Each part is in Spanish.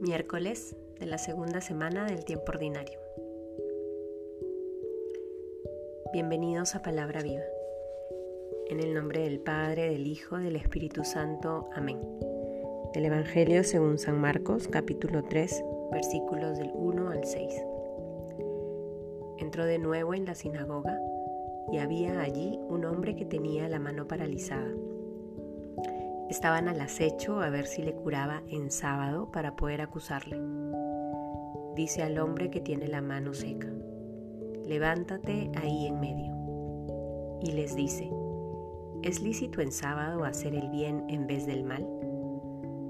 miércoles de la segunda semana del tiempo ordinario. Bienvenidos a Palabra Viva. En el nombre del Padre, del Hijo, del Espíritu Santo. Amén. Del Evangelio según San Marcos, capítulo 3, versículos del 1 al 6. Entró de nuevo en la sinagoga y había allí un hombre que tenía la mano paralizada. Estaban al acecho a ver si le curaba en sábado para poder acusarle. Dice al hombre que tiene la mano seca, levántate ahí en medio. Y les dice, ¿es lícito en sábado hacer el bien en vez del mal?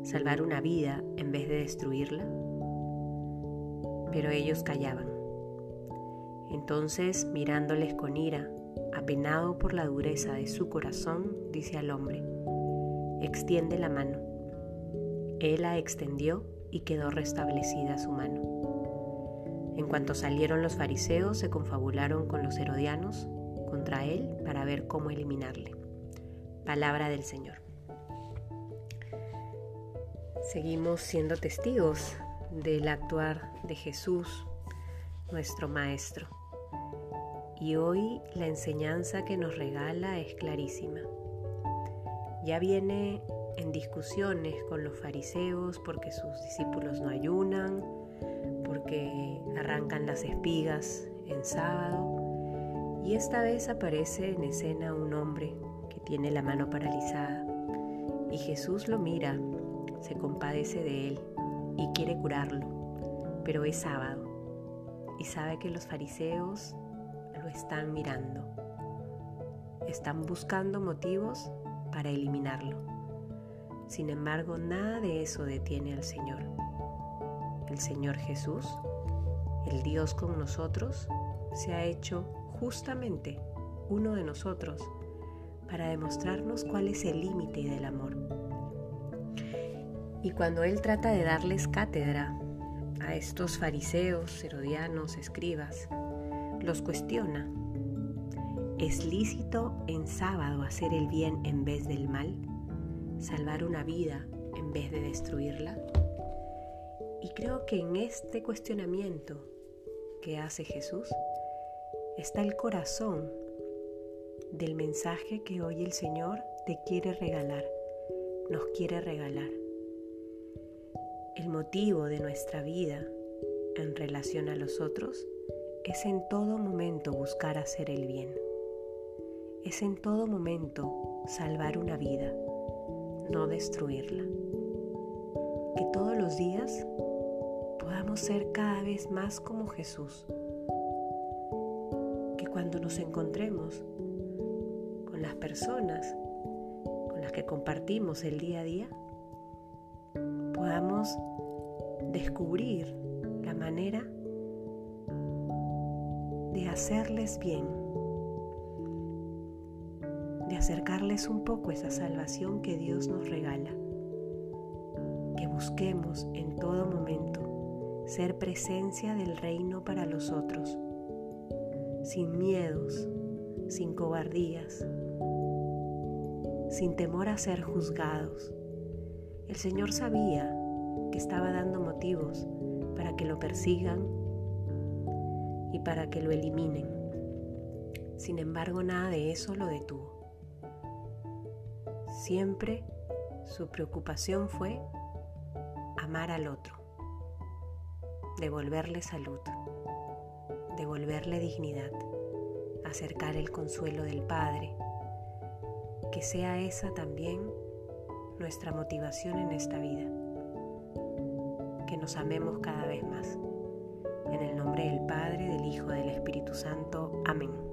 ¿Salvar una vida en vez de destruirla? Pero ellos callaban. Entonces, mirándoles con ira, apenado por la dureza de su corazón, dice al hombre, extiende la mano. Él la extendió y quedó restablecida su mano. En cuanto salieron los fariseos, se confabularon con los herodianos contra él para ver cómo eliminarle. Palabra del Señor. Seguimos siendo testigos del actuar de Jesús, nuestro Maestro. Y hoy la enseñanza que nos regala es clarísima ya viene en discusiones con los fariseos porque sus discípulos no ayunan, porque arrancan las espigas en sábado. Y esta vez aparece en escena un hombre que tiene la mano paralizada. Y Jesús lo mira, se compadece de él y quiere curarlo. Pero es sábado y sabe que los fariseos lo están mirando. Están buscando motivos para eliminarlo. Sin embargo, nada de eso detiene al Señor. El Señor Jesús, el Dios con nosotros, se ha hecho justamente uno de nosotros para demostrarnos cuál es el límite del amor. Y cuando Él trata de darles cátedra a estos fariseos, herodianos, escribas, los cuestiona ¿Es lícito en sábado hacer el bien en vez del mal? ¿Salvar una vida en vez de destruirla? Y creo que en este cuestionamiento que hace Jesús está el corazón del mensaje que hoy el Señor te quiere regalar, nos quiere regalar. El motivo de nuestra vida en relación a los otros es en todo momento buscar hacer el bien es en todo momento salvar una vida, no destruirla. Que todos los días podamos ser cada vez más como Jesús. Que cuando nos encontremos con las personas con las que compartimos el día a día, podamos descubrir la manera de hacerles bien acercarles un poco esa salvación que Dios nos regala. Que busquemos en todo momento ser presencia del reino para los otros, sin miedos, sin cobardías, sin temor a ser juzgados. El Señor sabía que estaba dando motivos para que lo persigan y para que lo eliminen. Sin embargo, nada de eso lo detuvo. Siempre su preocupación fue amar al otro, devolverle salud, devolverle dignidad, acercar el consuelo del Padre. Que sea esa también nuestra motivación en esta vida. Que nos amemos cada vez más. En el nombre del Padre, del Hijo, del Espíritu Santo. Amén.